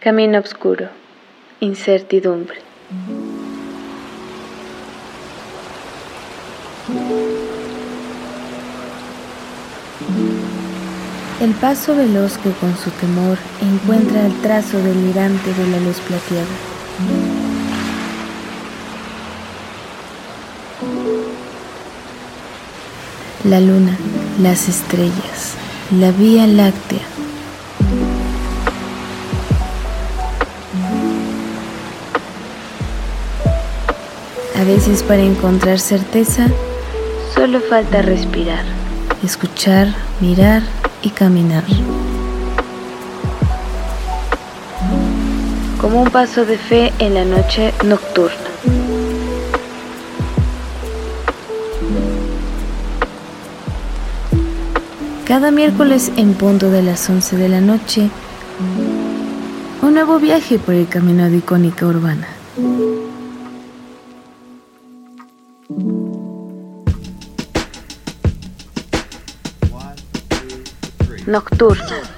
Camino oscuro, incertidumbre. El paso veloz que con su temor encuentra el trazo delirante de la luz plateada. La luna, las estrellas, la vía láctea. A veces para encontrar certeza, Solo falta respirar. escuchar, mirar y caminar. Como un paso de fe en la noche nocturna. Cada miércoles en punto de las 11 de la noche, un nuevo viaje por el camino de icónica urbana. Nocturna.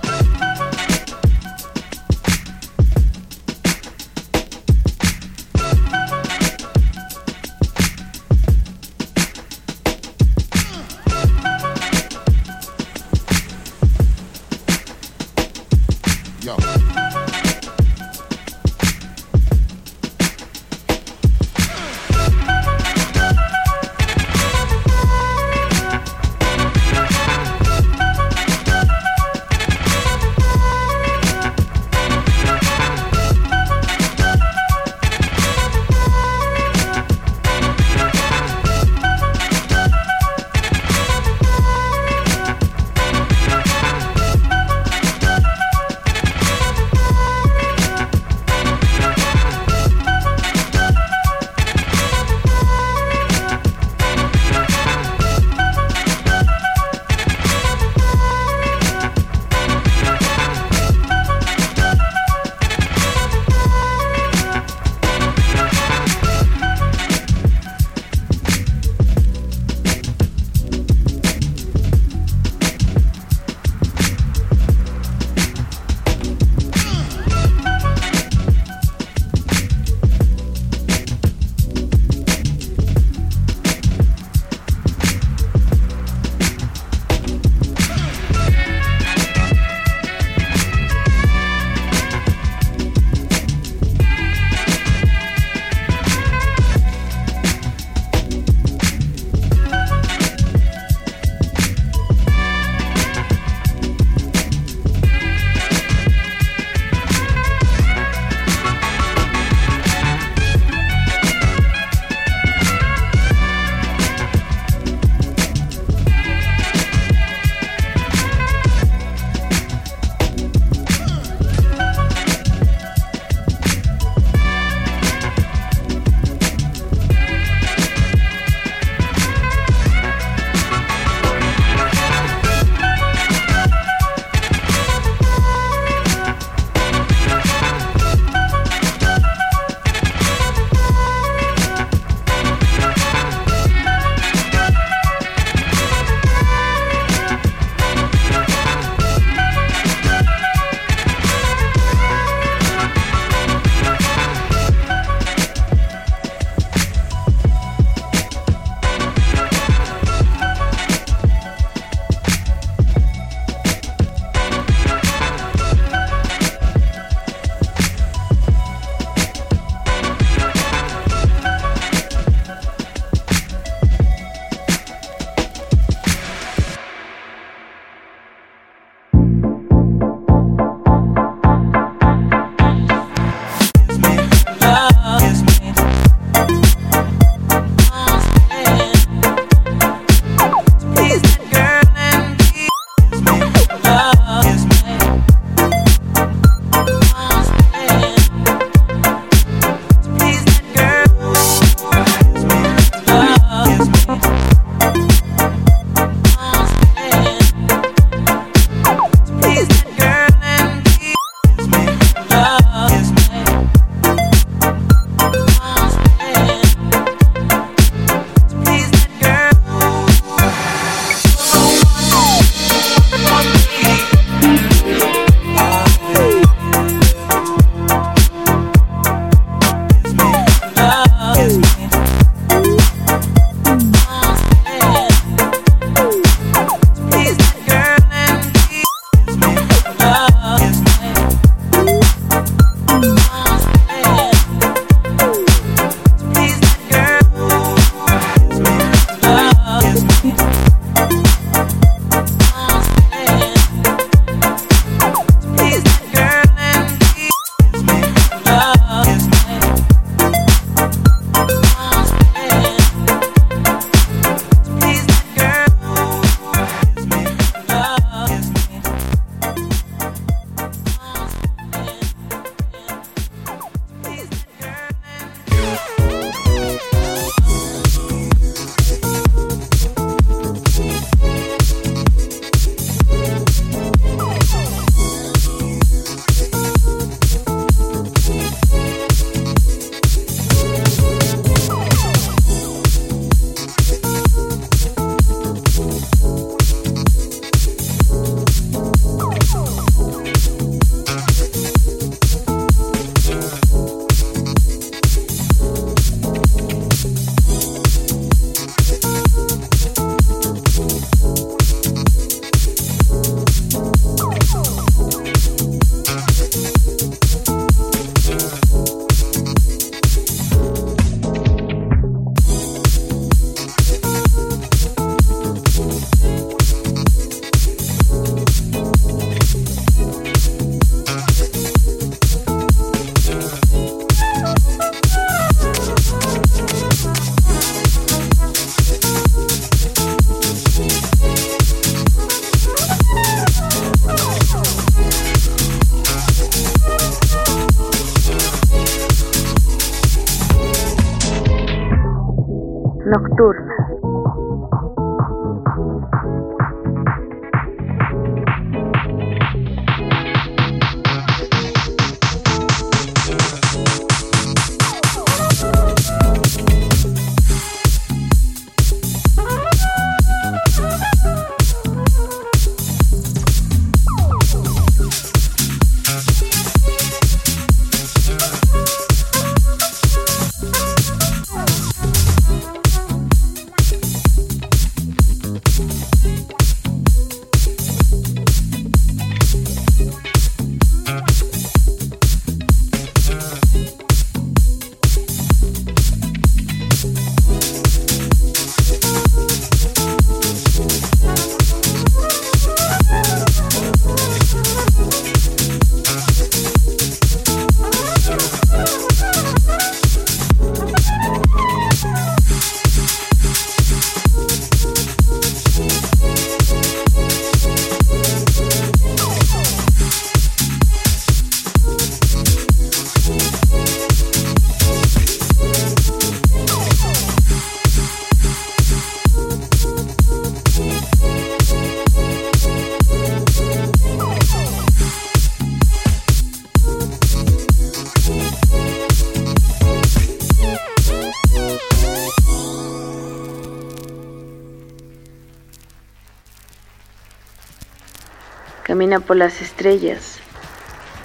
Camina por las estrellas.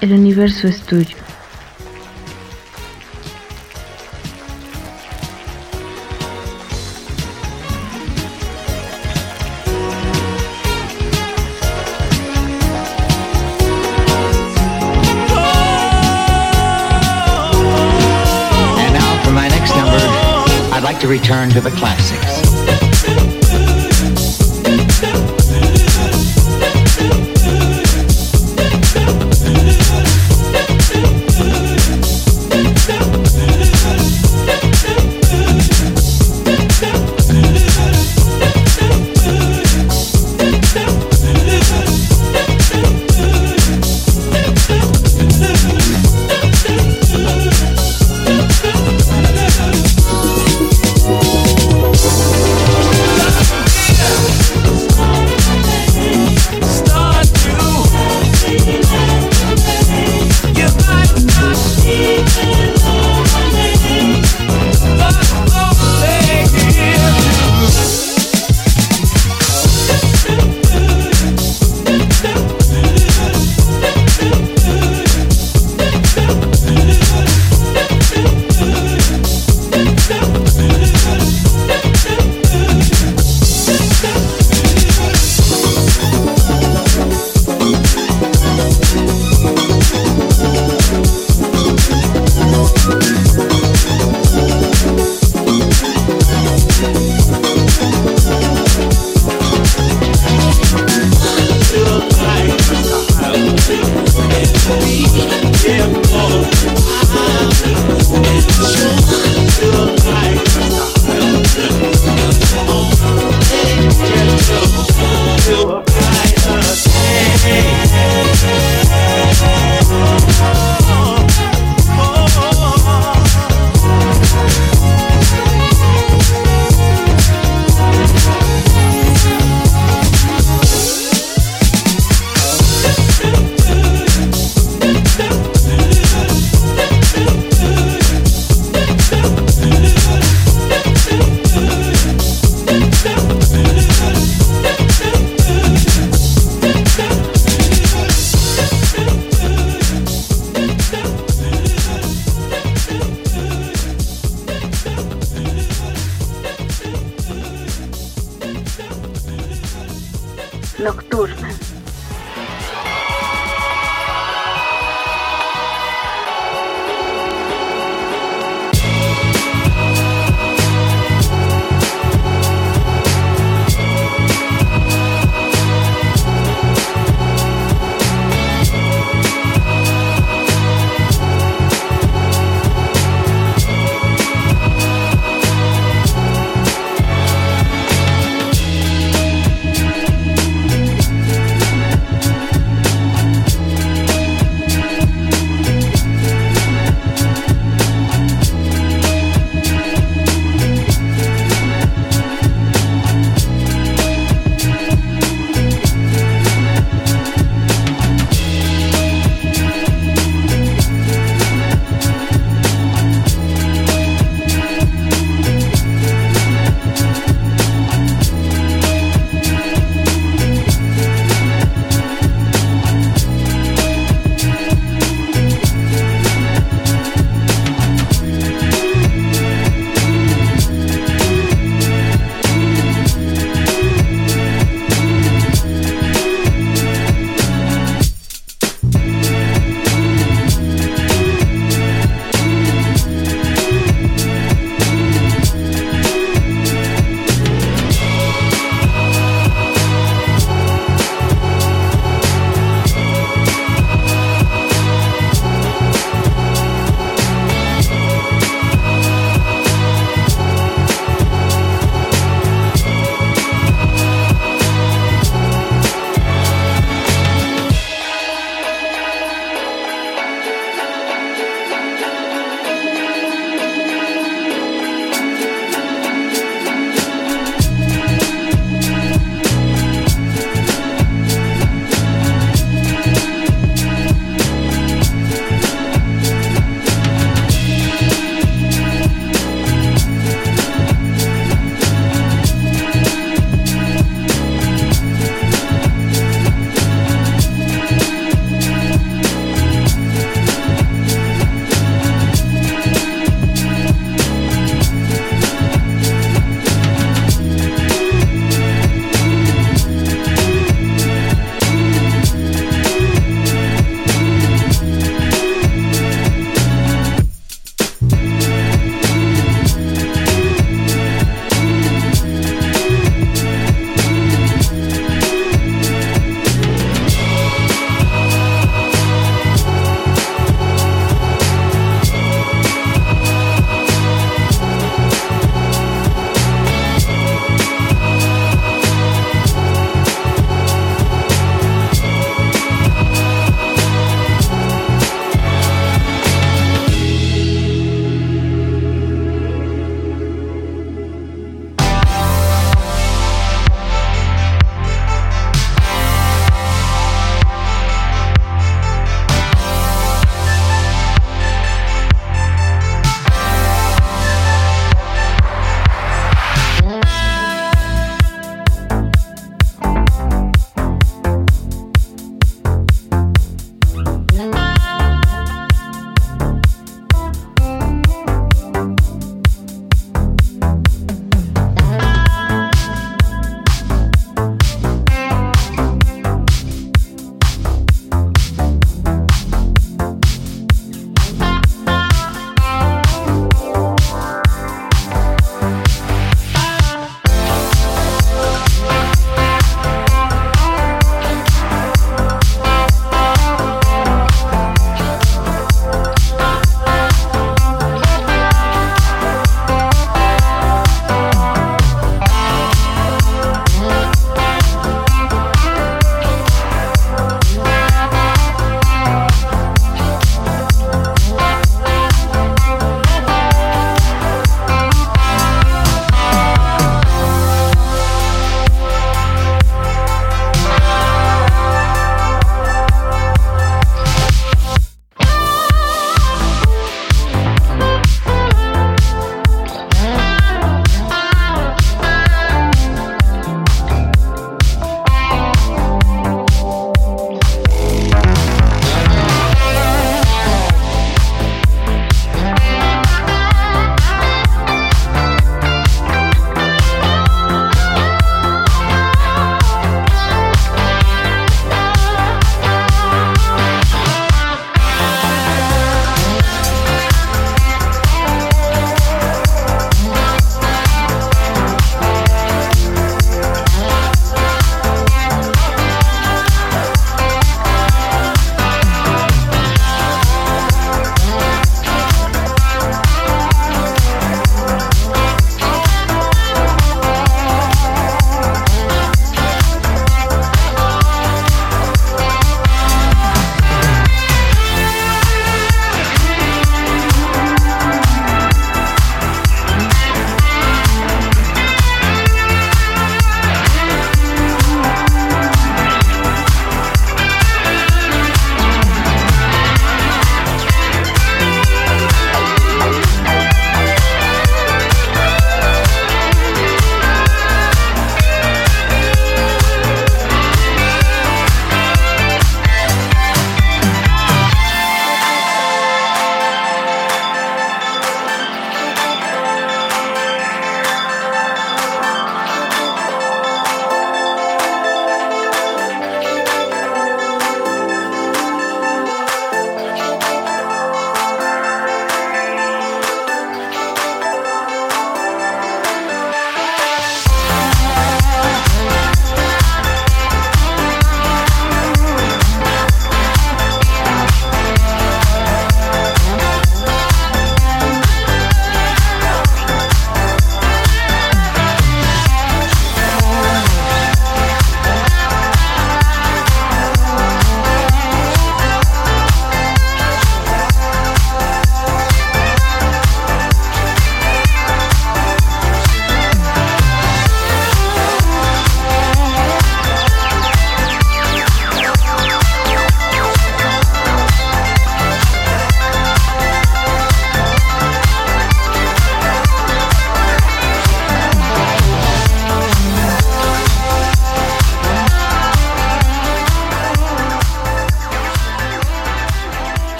El universo es tuyo. And now for my next number, I'd like to return to the classics.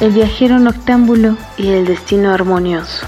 El viajero noctámbulo y el destino armonioso.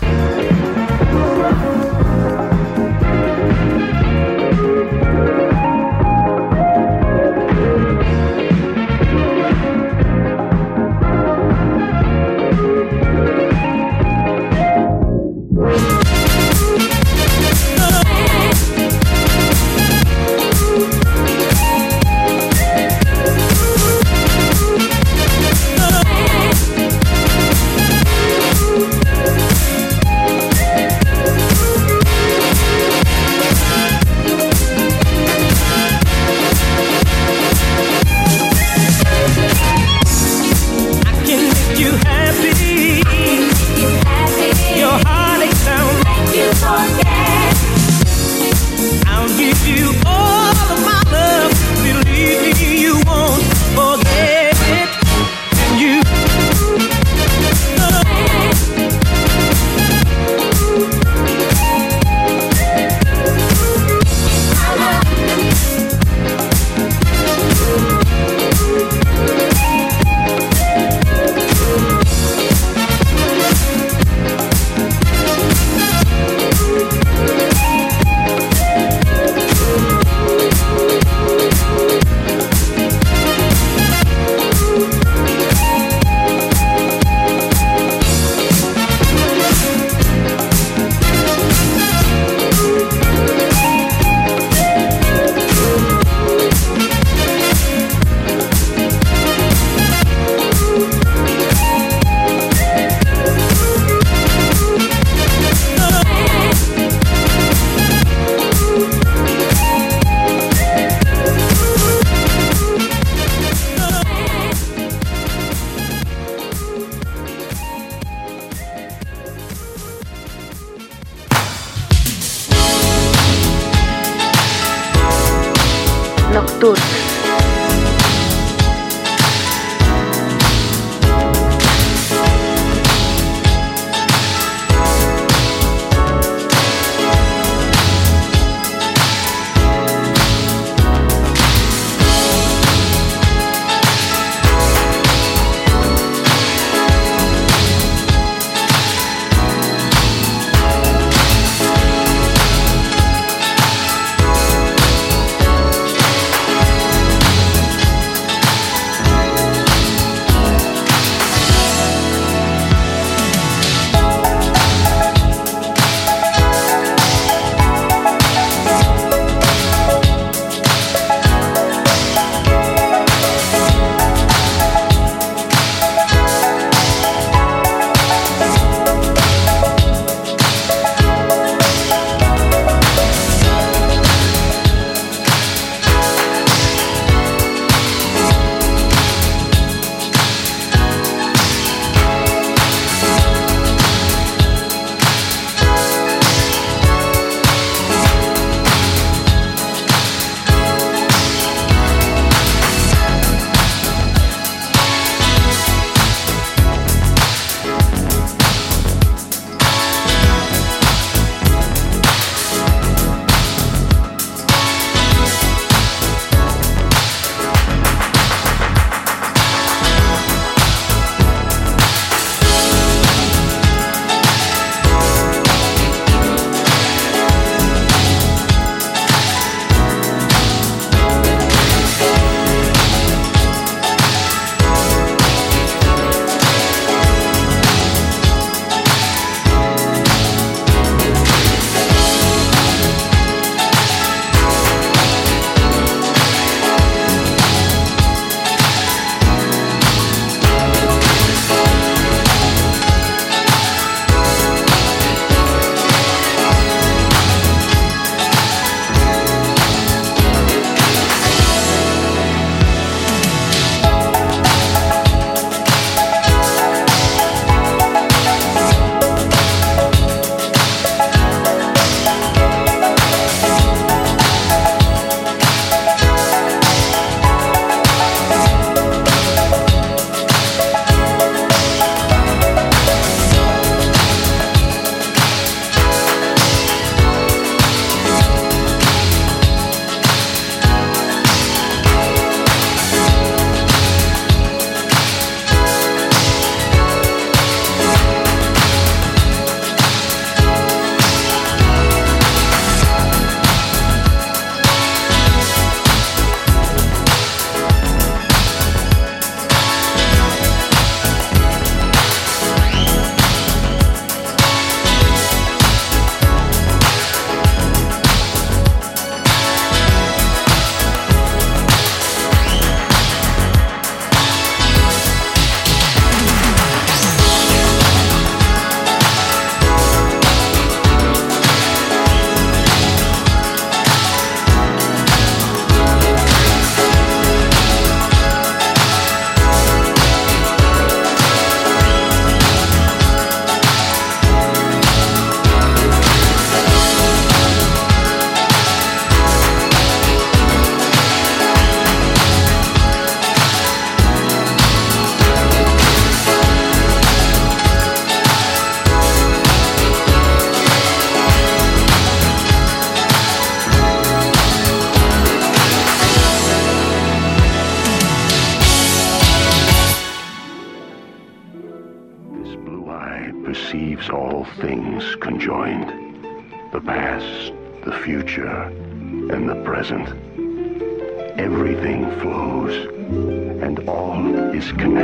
is connected.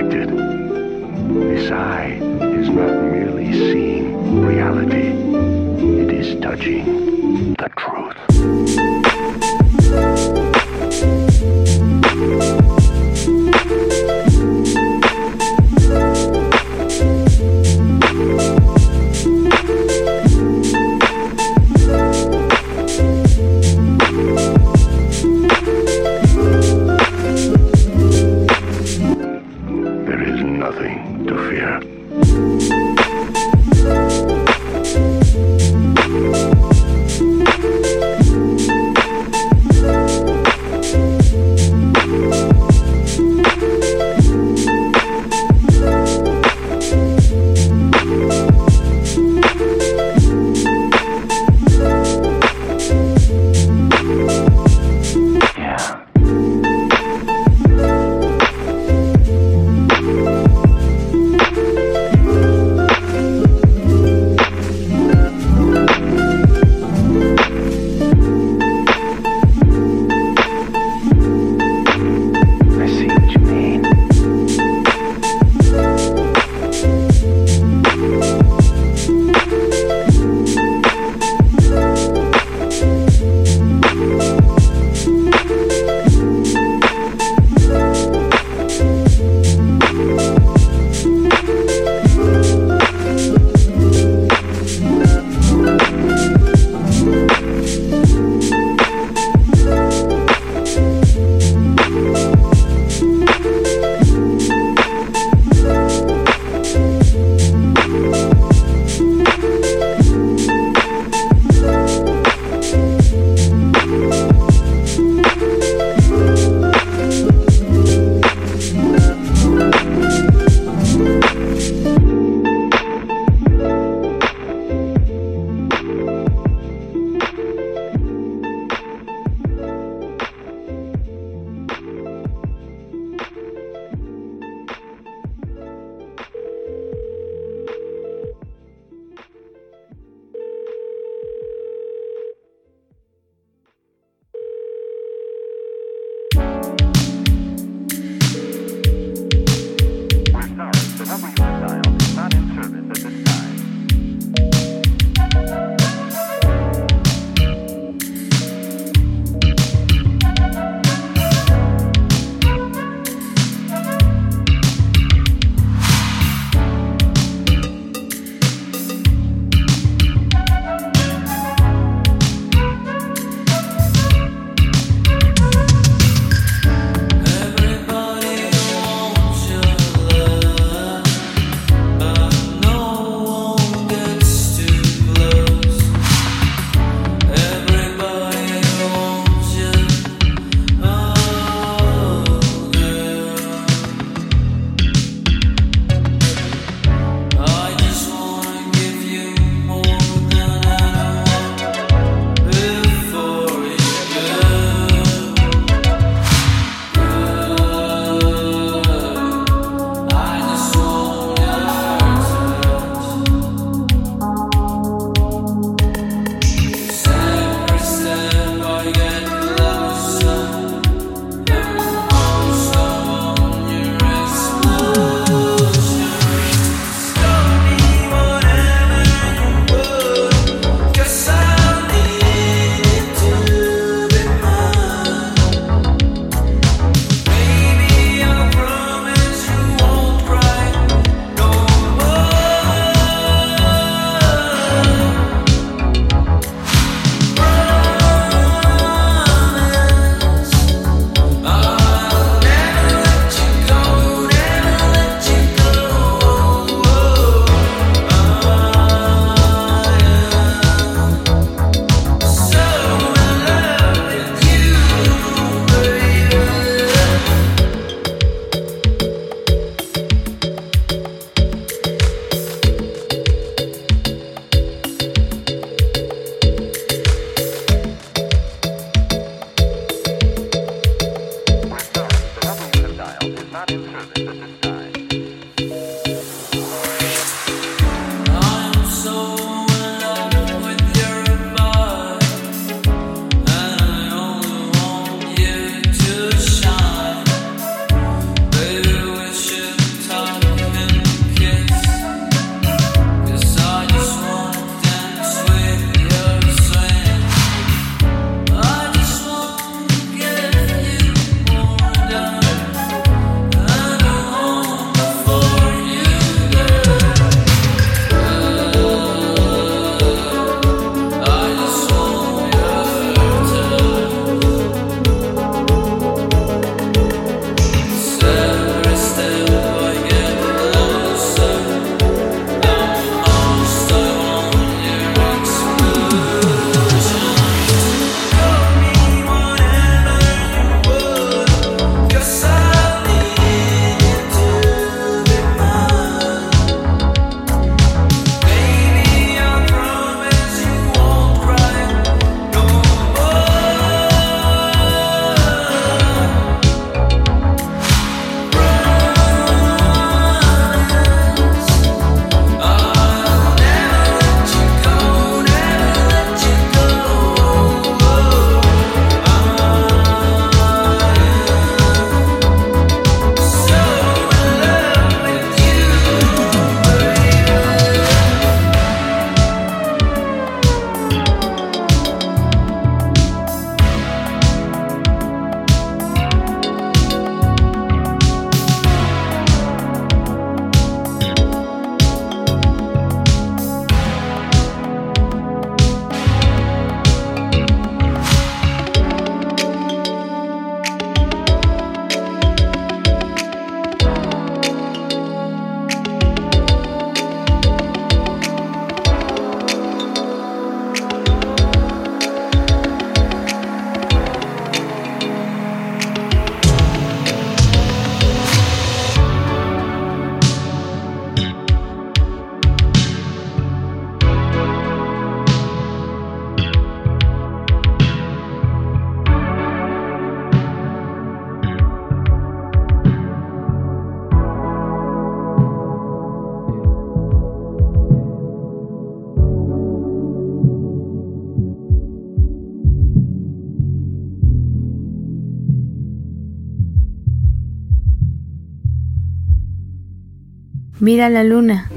Mira la luna.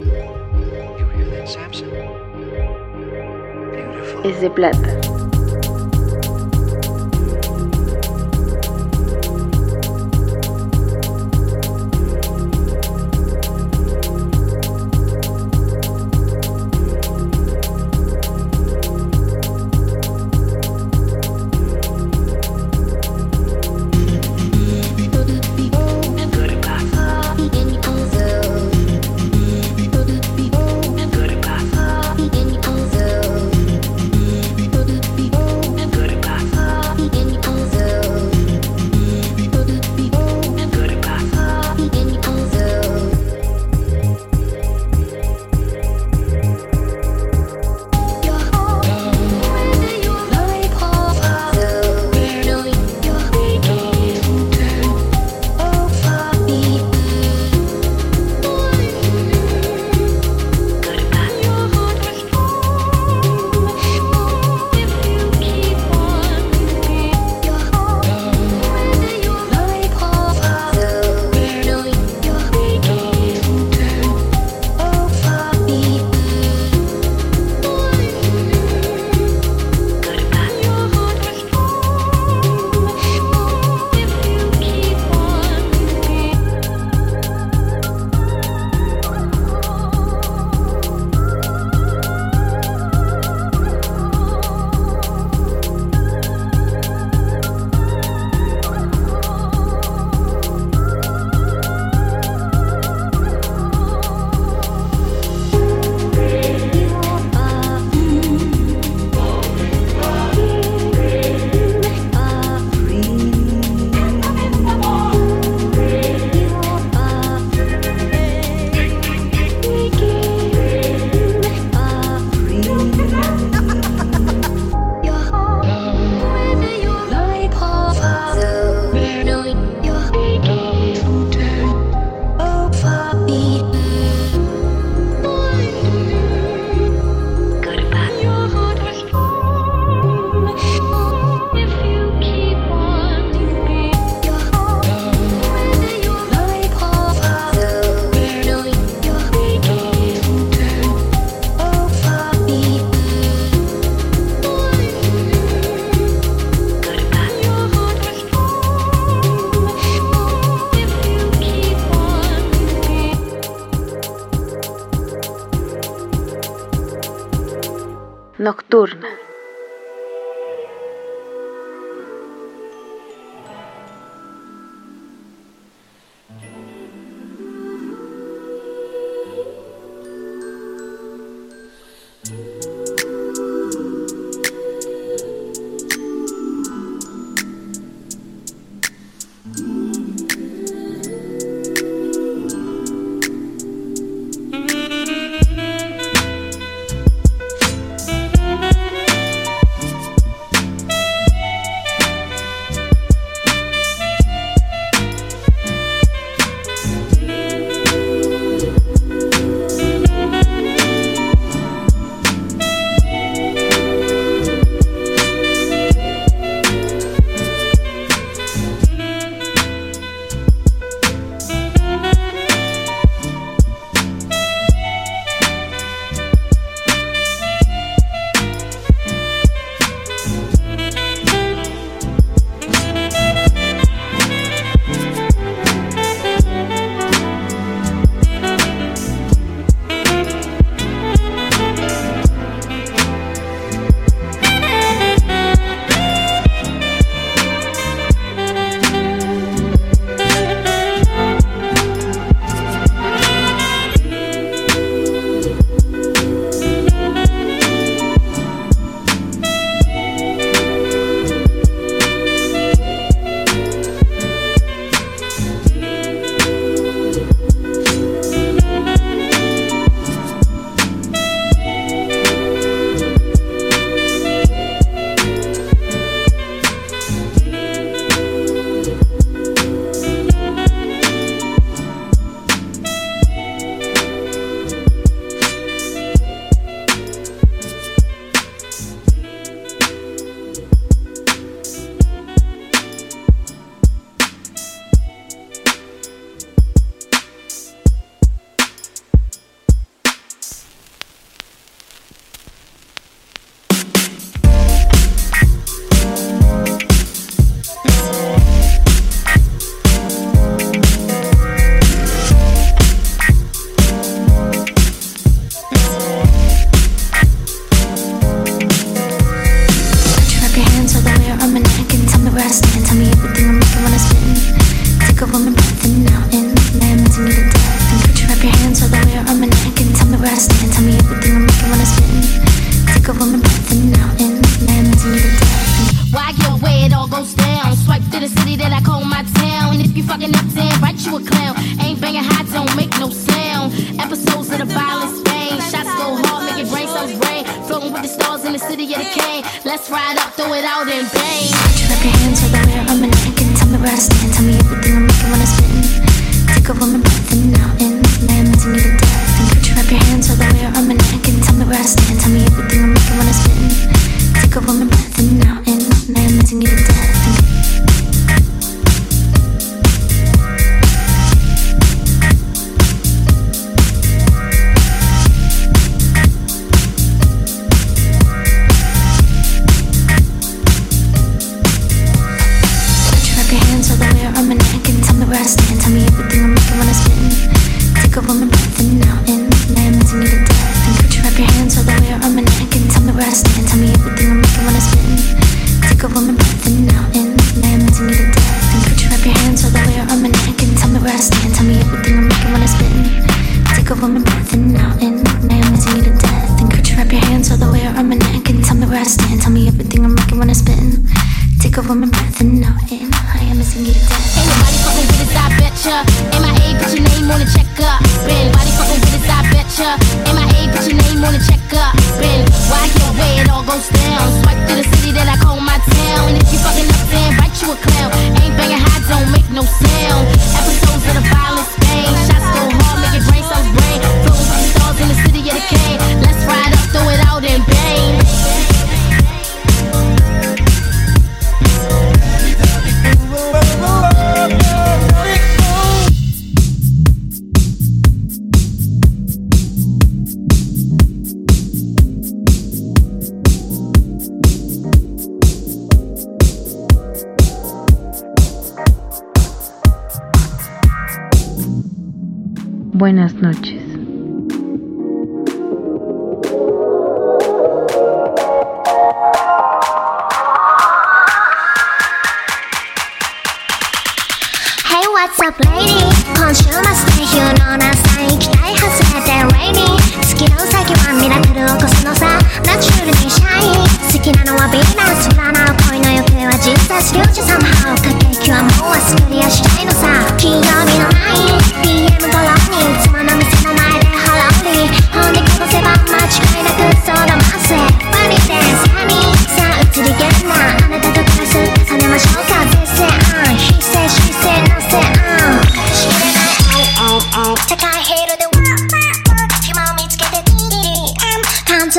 Es de plata. yeah.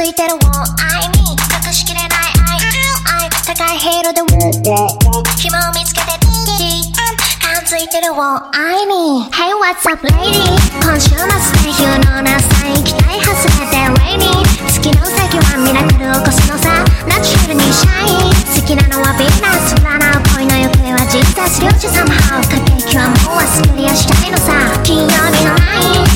いてる One I need 隠しきれない愛愛高いヘロで紐を見つけて DDM 感づいてる One I need Hey what's up lady? 今週末でヒューのなさ行きたい外れて Rainy 月の先はミラクル起こすのさ。ナチュラルにシャイ好きなのはヴィーナス占う恋の行方は実在するし Somehow 駆け引きはもう忘れやしたいのさ。金曜日のライン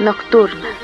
Ноктурна.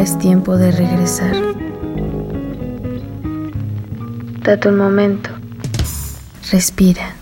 Ahora es tiempo de regresar. Date un momento. Respira.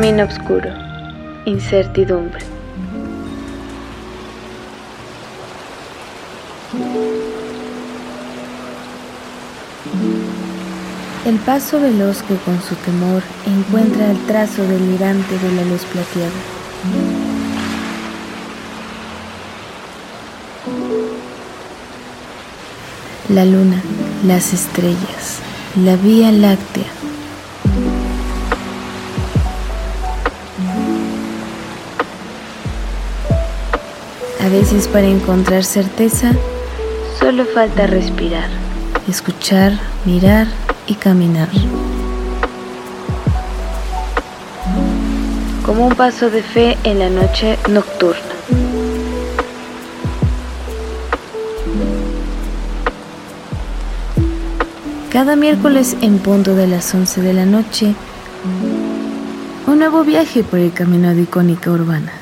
Camino oscuro. Incertidumbre. El paso veloz que con su temor encuentra el trazo delirante de la luz plateada. La luna, las estrellas, la vía láctea. Veces para encontrar certeza, Solo falta respirar. escuchar, mirar y caminar. Como un paso de fe en la noche nocturna. Cada miércoles en punto de las 11 de la noche, un nuevo viaje por el camino de icónica urbana.